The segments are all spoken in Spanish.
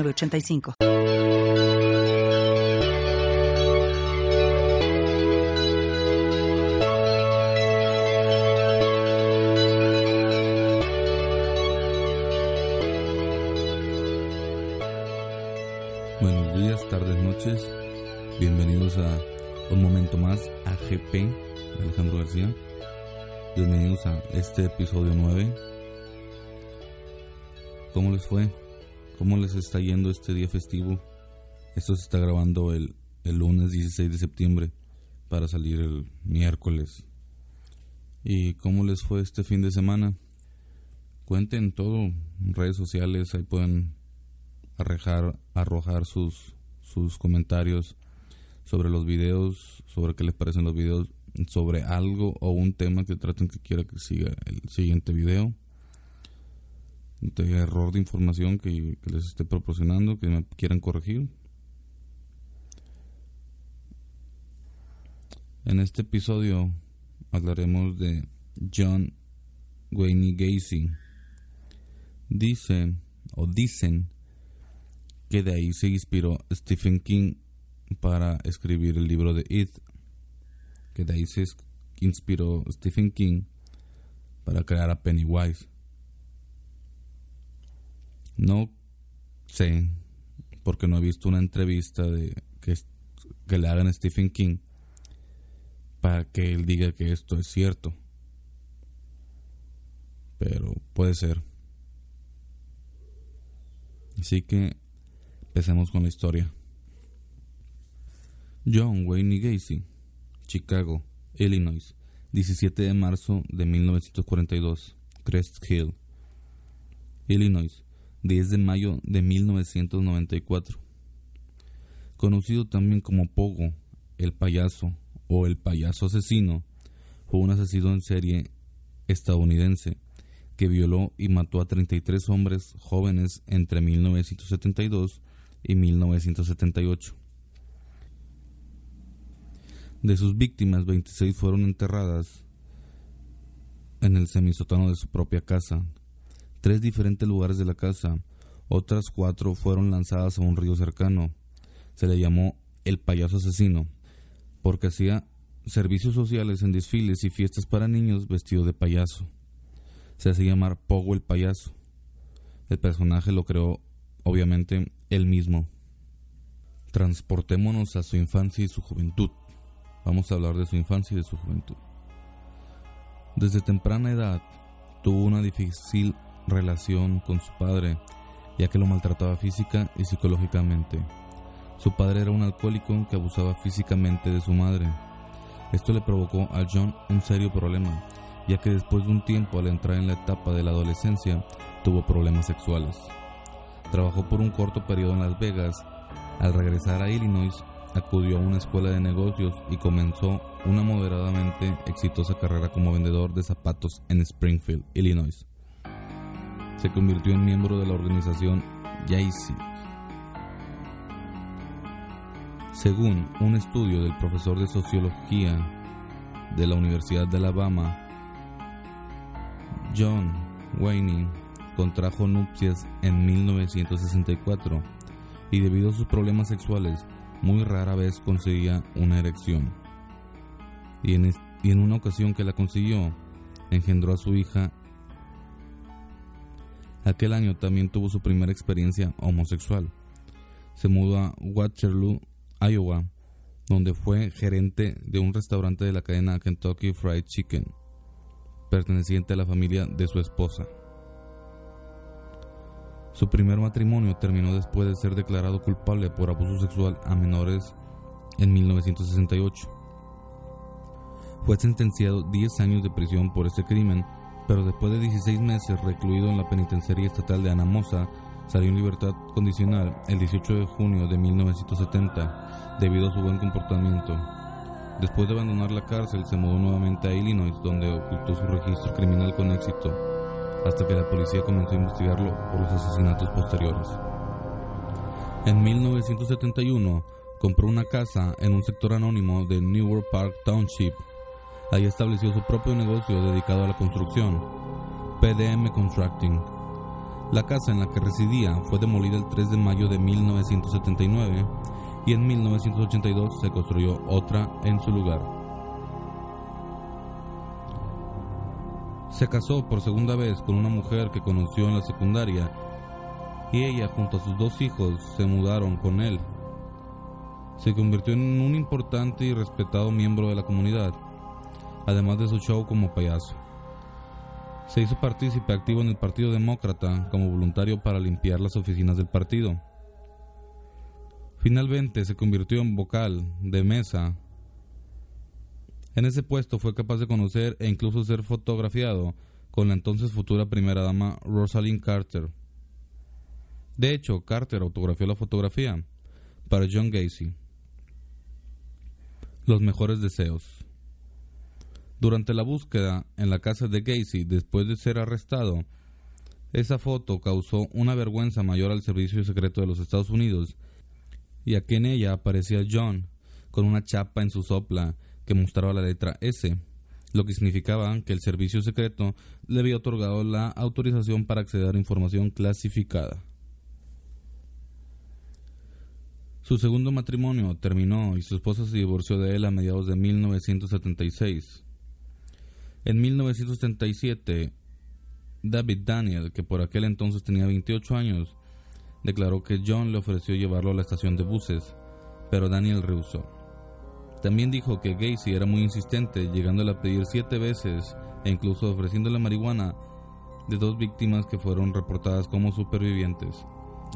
85 Buenos días, tardes, noches. Bienvenidos a un momento más a GP Alejandro García. Bienvenidos a este episodio 9. ¿Cómo les fue? ¿Cómo les está yendo este día festivo? Esto se está grabando el, el lunes 16 de septiembre para salir el miércoles. ¿Y cómo les fue este fin de semana? Cuenten todo redes sociales, ahí pueden arrojar, arrojar sus, sus comentarios sobre los videos, sobre qué les parecen los videos, sobre algo o un tema que traten que quiera que siga el siguiente video de error de información que, les esté proporcionando, que me quieran corregir. En este episodio hablaremos de John Wayne Gacy. Dice o dicen que de ahí se inspiró Stephen King para escribir el libro de It. Que de ahí se inspiró Stephen King para crear a Pennywise. No sé, porque no he visto una entrevista de que, que le hagan a Stephen King para que él diga que esto es cierto. Pero puede ser. Así que empecemos con la historia. John Wayne Gacy, Chicago, Illinois, 17 de marzo de 1942, Crest Hill, Illinois, 10 de mayo de 1994. Conocido también como Pogo, el payaso o el payaso asesino, fue un asesino en serie estadounidense que violó y mató a 33 hombres jóvenes entre 1972 y 1978. De sus víctimas, 26 fueron enterradas en el semisótano de su propia casa, tres diferentes lugares de la casa. Otras cuatro fueron lanzadas a un río cercano. Se le llamó el payaso asesino, porque hacía servicios sociales en desfiles y fiestas para niños vestido de payaso. Se hacía llamar Pogo el payaso. El personaje lo creó, obviamente, él mismo. Transportémonos a su infancia y su juventud. Vamos a hablar de su infancia y de su juventud. Desde temprana edad tuvo una difícil relación con su padre, ya que lo maltrataba física y psicológicamente. Su padre era un alcohólico que abusaba físicamente de su madre. Esto le provocó a John un serio problema, ya que después de un tiempo al entrar en la etapa de la adolescencia tuvo problemas sexuales. Trabajó por un corto periodo en Las Vegas. Al regresar a Illinois, acudió a una escuela de negocios y comenzó una moderadamente exitosa carrera como vendedor de zapatos en Springfield, Illinois se convirtió en miembro de la organización YAISI. Según un estudio del profesor de sociología de la Universidad de Alabama, John Wayne contrajo nupcias en 1964 y debido a sus problemas sexuales muy rara vez conseguía una erección. Y en, y en una ocasión que la consiguió, engendró a su hija Aquel año también tuvo su primera experiencia homosexual. Se mudó a Waterloo, Iowa, donde fue gerente de un restaurante de la cadena Kentucky Fried Chicken, perteneciente a la familia de su esposa. Su primer matrimonio terminó después de ser declarado culpable por abuso sexual a menores en 1968. Fue sentenciado 10 años de prisión por este crimen pero después de 16 meses recluido en la penitenciaría estatal de Anamosa, salió en libertad condicional el 18 de junio de 1970 debido a su buen comportamiento. Después de abandonar la cárcel, se mudó nuevamente a Illinois, donde ocultó su registro criminal con éxito, hasta que la policía comenzó a investigarlo por los asesinatos posteriores. En 1971, compró una casa en un sector anónimo de Newark Park Township. Ahí estableció su propio negocio dedicado a la construcción, PDM Contracting. La casa en la que residía fue demolida el 3 de mayo de 1979 y en 1982 se construyó otra en su lugar. Se casó por segunda vez con una mujer que conoció en la secundaria y ella junto a sus dos hijos se mudaron con él. Se convirtió en un importante y respetado miembro de la comunidad, además de su show como payaso. Se hizo partícipe activo en el Partido Demócrata como voluntario para limpiar las oficinas del partido. Finalmente se convirtió en vocal de mesa. En ese puesto fue capaz de conocer e incluso ser fotografiado con la entonces futura primera dama Rosalind Carter. De hecho, Carter autografió la fotografía para John Gacy. Los mejores deseos. Durante la búsqueda en la casa de Gacy después de ser arrestado, esa foto causó una vergüenza mayor al Servicio Secreto de los Estados Unidos y aquí en ella aparecía John con una chapa en su sopla que mostraba la letra S, lo que significaba que el servicio secreto le había otorgado la autorización para acceder a información clasificada. Su segundo matrimonio terminó y su esposa se divorció de él a mediados de 1976. En 1977, David Daniel, que por aquel entonces tenía 28 años, declaró que John le ofreció llevarlo a la estación de buses, pero Daniel rehusó. También dijo que Gacy era muy insistente, llegándole a pedir siete veces e incluso ofreciéndole marihuana de dos víctimas que fueron reportadas como supervivientes.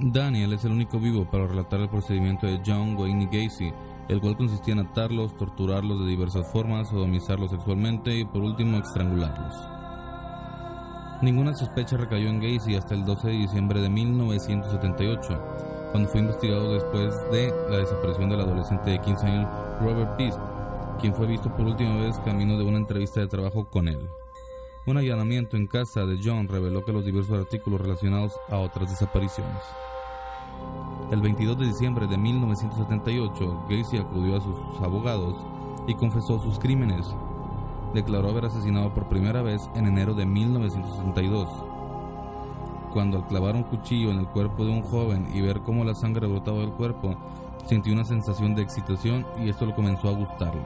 Daniel es el único vivo para relatar el procedimiento de John Wayne Gacy, el cual consistía en atarlos, torturarlos de diversas formas, sodomizarlos sexualmente y por último estrangularlos. Ninguna sospecha recayó en Gacy hasta el 12 de diciembre de 1978, cuando fue investigado después de la desaparición del adolescente de 15 años Robert Peace, quien fue visto por última vez camino de una entrevista de trabajo con él. Un allanamiento en casa de John reveló que los diversos artículos relacionados a otras desapariciones. El 22 de diciembre de 1978, Gacy acudió a sus abogados y confesó sus crímenes, declaró haber asesinado por primera vez en enero de 1962. Cuando al clavar un cuchillo en el cuerpo de un joven y ver cómo la sangre brotaba del cuerpo, sintió una sensación de excitación y esto lo comenzó a gustarle.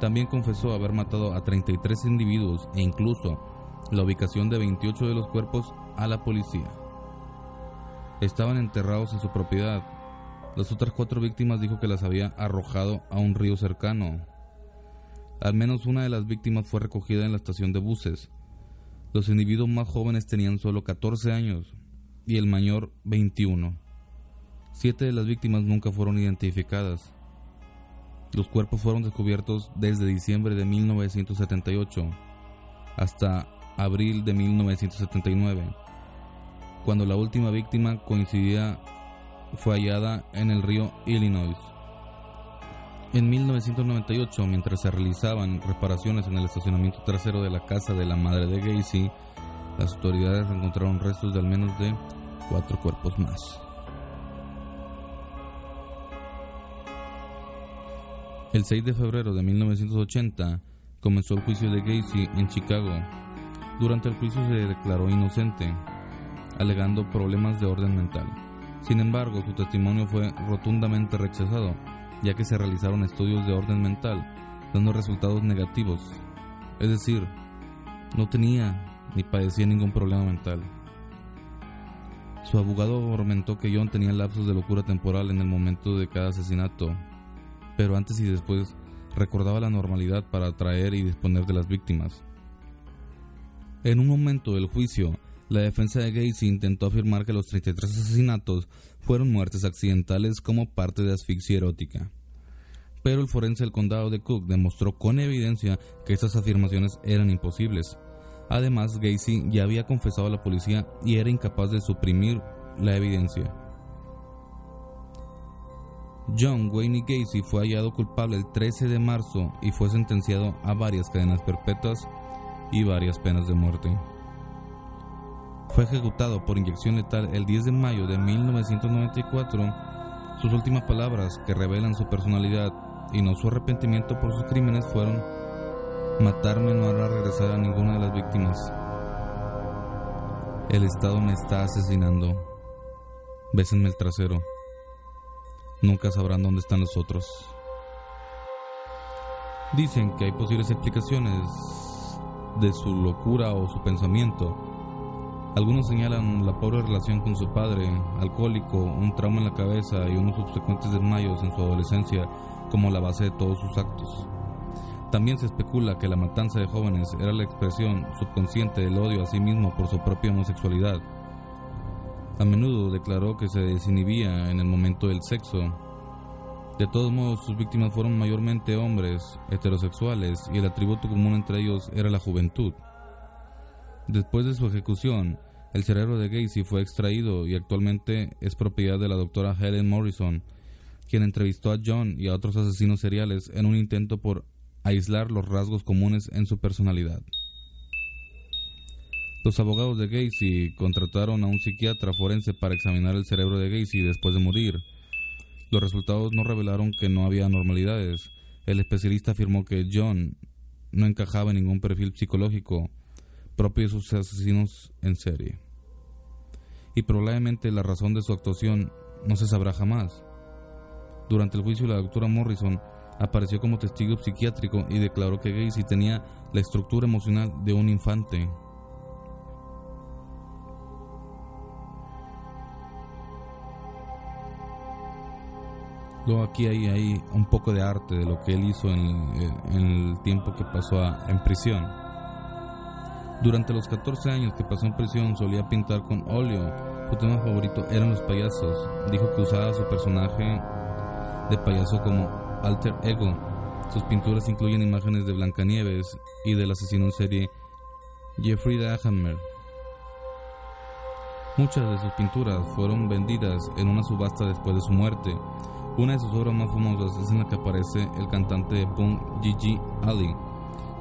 También confesó haber matado a 33 individuos e incluso la ubicación de 28 de los cuerpos a la policía. Estaban enterrados en su propiedad. Las otras cuatro víctimas dijo que las había arrojado a un río cercano, al menos una de las víctimas fue recogida en la estación de buses. Los individuos más jóvenes tenían solo 14 años y el mayor 21. Siete de las víctimas nunca fueron identificadas. Los cuerpos fueron descubiertos desde diciembre de 1978 hasta abril de 1979, cuando la última víctima coincidía fue hallada en el río Illinois. En 1998, mientras se realizaban reparaciones en el estacionamiento trasero de la casa de la madre de Gacy, las autoridades encontraron restos de al menos de cuatro cuerpos más. El 6 de febrero de 1980 comenzó el juicio de Gacy en Chicago. Durante el juicio se declaró inocente, alegando problemas de orden mental. Sin embargo, su testimonio fue rotundamente rechazado ya que se realizaron estudios de orden mental, dando resultados negativos. Es decir, no tenía ni padecía ningún problema mental. Su abogado argumentó que John tenía lapsos de locura temporal en el momento de cada asesinato, pero antes y después recordaba la normalidad para atraer y disponer de las víctimas. En un momento del juicio, la defensa de Gacy intentó afirmar que los 33 asesinatos fueron muertes accidentales como parte de asfixia erótica. Pero el forense del condado de Cook demostró con evidencia que estas afirmaciones eran imposibles. Además, Gacy ya había confesado a la policía y era incapaz de suprimir la evidencia. John Wayne Gacy fue hallado culpable el 13 de marzo y fue sentenciado a varias cadenas perpetuas y varias penas de muerte. Fue ejecutado por inyección letal el 10 de mayo de 1994. Sus últimas palabras, que revelan su personalidad y no su arrepentimiento por sus crímenes, fueron: Matarme no hará regresar a ninguna de las víctimas. El Estado me está asesinando. Bésenme el trasero. Nunca sabrán dónde están los otros. Dicen que hay posibles explicaciones de su locura o su pensamiento. Algunos señalan la pobre relación con su padre, alcohólico, un trauma en la cabeza y unos subsecuentes desmayos en su adolescencia como la base de todos sus actos. También se especula que la matanza de jóvenes era la expresión subconsciente del odio a sí mismo por su propia homosexualidad. A menudo declaró que se desinhibía en el momento del sexo. De todos modos, sus víctimas fueron mayormente hombres heterosexuales y el atributo común entre ellos era la juventud. Después de su ejecución, el cerebro de Gacy fue extraído y actualmente es propiedad de la doctora Helen Morrison, quien entrevistó a John y a otros asesinos seriales en un intento por aislar los rasgos comunes en su personalidad. Los abogados de Gacy contrataron a un psiquiatra forense para examinar el cerebro de Gacy después de morir. Los resultados no revelaron que no había anormalidades. El especialista afirmó que John no encajaba en ningún perfil psicológico propio de sus asesinos en serie. Y probablemente la razón de su actuación no se sabrá jamás. Durante el juicio la doctora Morrison apareció como testigo psiquiátrico y declaró que Gacy tenía la estructura emocional de un infante. Luego aquí hay, hay, un poco de arte de lo que él hizo en, el tiempo que pasó en prisión. Durante los 14 años que pasó en prisión solía pintar con óleo. Su tema favorito eran los payasos. Dijo que usaba su personaje de payaso como alter ego. Sus pinturas incluyen imágenes de Blancanieves y del asesino en serie Jeffrey Dahmer. Muchas de sus pinturas fueron vendidas en una subasta después de su muerte. Una de sus obras más famosas es en la que aparece el cantante de punk Gigi Ali,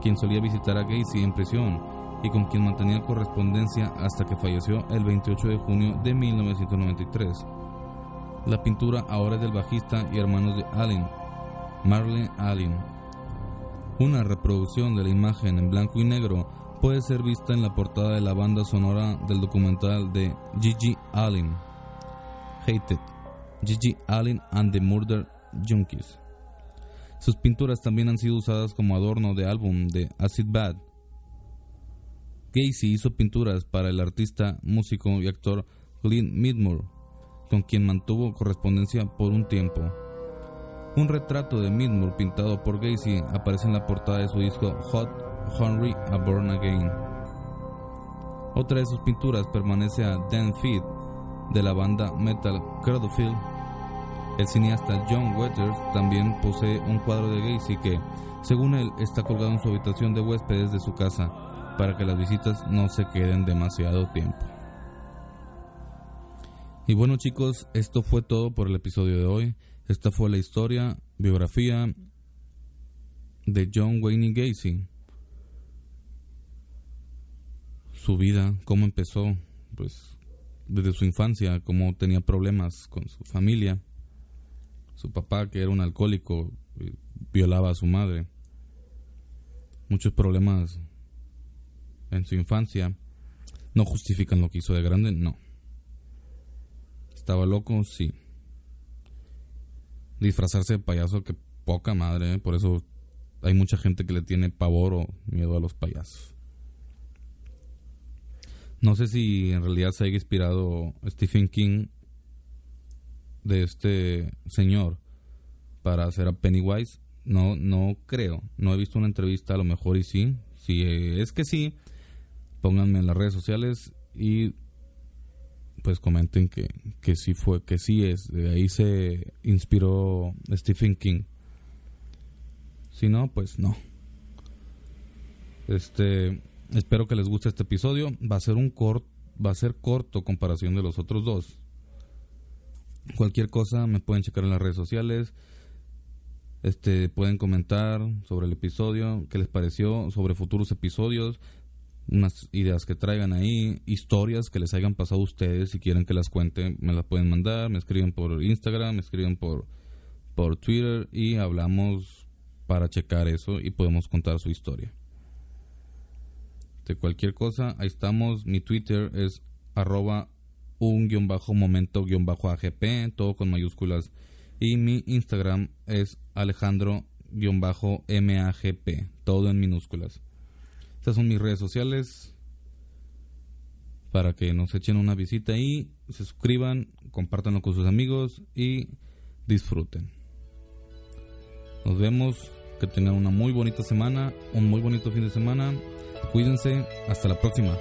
quien solía visitar a Gacy en prisión y con quien mantenía correspondencia hasta que falleció el 28 de junio de 1993. La pintura ahora es del bajista y hermanos de Allen, Marlene Allen. Una reproducción de la imagen en blanco y negro puede ser vista en la portada de la banda sonora del documental de Gigi Allen, Hated. Gigi Allen and the Murder Junkies. Sus pinturas también han sido usadas como adorno de álbum de Acid Bad. Gacy hizo pinturas para el artista, músico y actor Clint Midmore, con quien mantuvo correspondencia por un tiempo. Un retrato de Midmore pintado por Gacy aparece en la portada de su disco Hot Henry A Born Again. Otra de sus pinturas permanece a Dan Feed de la banda metal Cradlefield el cineasta John Waters también posee un cuadro de Gacy que, según él, está colgado en su habitación de huéspedes de su casa para que las visitas no se queden demasiado tiempo. Y bueno chicos, esto fue todo por el episodio de hoy. Esta fue la historia, biografía de John Wayne Gacy. Su vida, cómo empezó, pues desde su infancia, cómo tenía problemas con su familia su papá, que era un alcohólico, eh, violaba a su madre. Muchos problemas en su infancia no justifican lo que hizo de grande, no. Estaba loco, sí. Disfrazarse de payaso, que poca madre, ¿eh? por eso hay mucha gente que le tiene pavor o miedo a los payasos. No sé si en realidad se haya inspirado Stephen King de este señor para hacer a Pennywise, no, no creo. No he visto una entrevista, a lo mejor y sí. Si es que sí, pónganme en las redes sociales y pues comenten que, que sí fue, que sí es. De ahí se inspiró Stephen King. Si no, pues no. Este, Espero que les guste este episodio. Va a ser un corto, va a ser corto comparación de los otros dos. Cualquier cosa me pueden checar en las redes sociales. Este, pueden comentar sobre el episodio, qué les pareció, sobre futuros episodios, unas ideas que traigan ahí, historias que les hayan pasado a ustedes, si quieren que las cuente, me las pueden mandar, me escriben por Instagram, me escriben por, por Twitter y hablamos para checar eso y podemos contar su historia. De cualquier cosa, ahí estamos, mi Twitter es arroba un guion bajo momento guion bajo AGP, todo con mayúsculas y mi Instagram es Alejandro-MAGP, todo en minúsculas. Estas son mis redes sociales para que nos echen una visita ahí, se suscriban, compártanlo con sus amigos y disfruten. Nos vemos, que tengan una muy bonita semana, un muy bonito fin de semana. Cuídense, hasta la próxima.